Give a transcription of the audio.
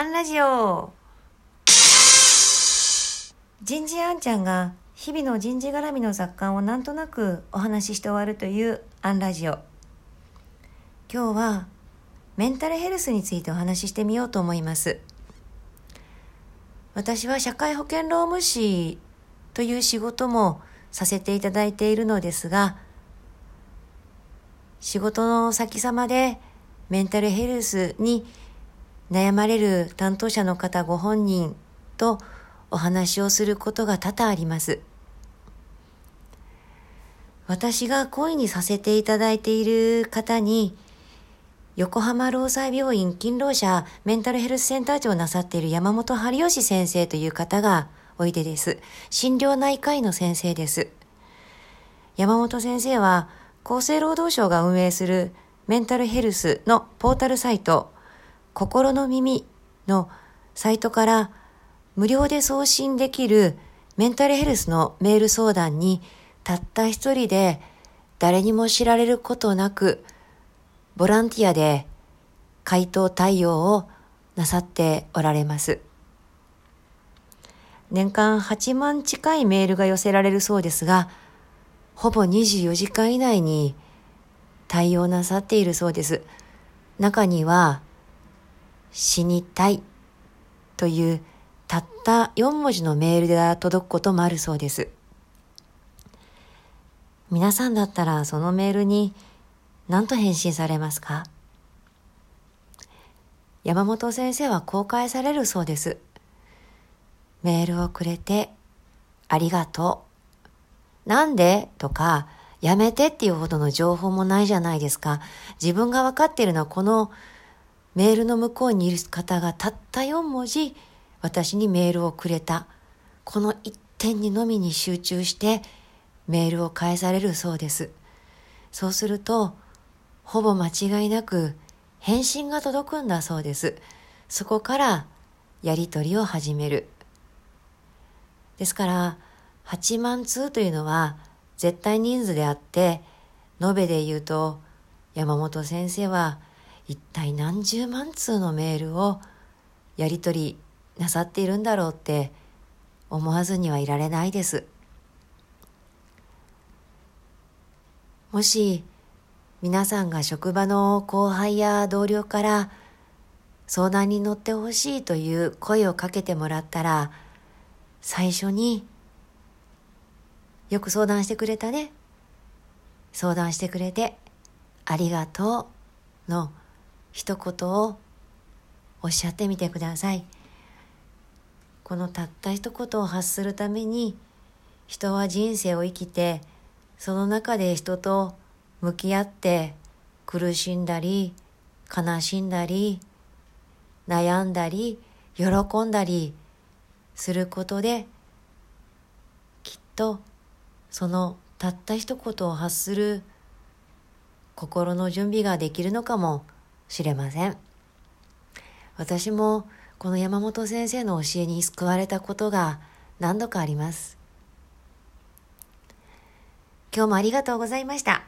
アンラジオ。人事あんちゃんが日々の人事絡みの雑感をなんとなくお話しして終わるというアンラジオ。今日はメンタルヘルスについてお話ししてみようと思います。私は社会保険労務士という仕事もさせていただいているのですが仕事の先様でメンタルヘルスに悩まれる担当者の方ご本人とお話をすることが多々あります。私が恋にさせていただいている方に、横浜労災病院勤労者メンタルヘルスセンター長をなさっている山本春吉先生という方がおいでです。心療内科医の先生です。山本先生は厚生労働省が運営するメンタルヘルスのポータルサイト、心の耳のサイトから無料で送信できるメンタルヘルスのメール相談にたった一人で誰にも知られることなくボランティアで回答対応をなさっておられます。年間8万近いメールが寄せられるそうですが、ほぼ24時間以内に対応なさっているそうです。中には、死にたいというたった4文字のメールが届くこともあるそうです。皆さんだったらそのメールに何と返信されますか？山本先生は公開されるそうです。メールをくれてありがとう。なんで？とか、やめてっていうほどの情報もないじゃないですか。自分が分かっているのはこのメールの向こうにいる方がたった4文字私にメールをくれた。この一点にのみに集中してメールを返されるそうです。そうすると、ほぼ間違いなく返信が届くんだそうです。そこからやりとりを始める。ですから、8万通というのは絶対人数であって、延べで言うと山本先生は一体何十万通のメールをやり取りなさっているんだろうって思わずにはいられないです。もし皆さんが職場の後輩や同僚から相談に乗ってほしいという声をかけてもらったら最初によく相談してくれたね。相談してくれてありがとうの一言をおっしゃってみてください。このたった一言を発するために人は人生を生きてその中で人と向き合って苦しんだり悲しんだり悩んだり喜んだりすることできっとそのたった一言を発する心の準備ができるのかもしれません。私もこの山本先生の教えに救われたことが何度かあります。今日もありがとうございました。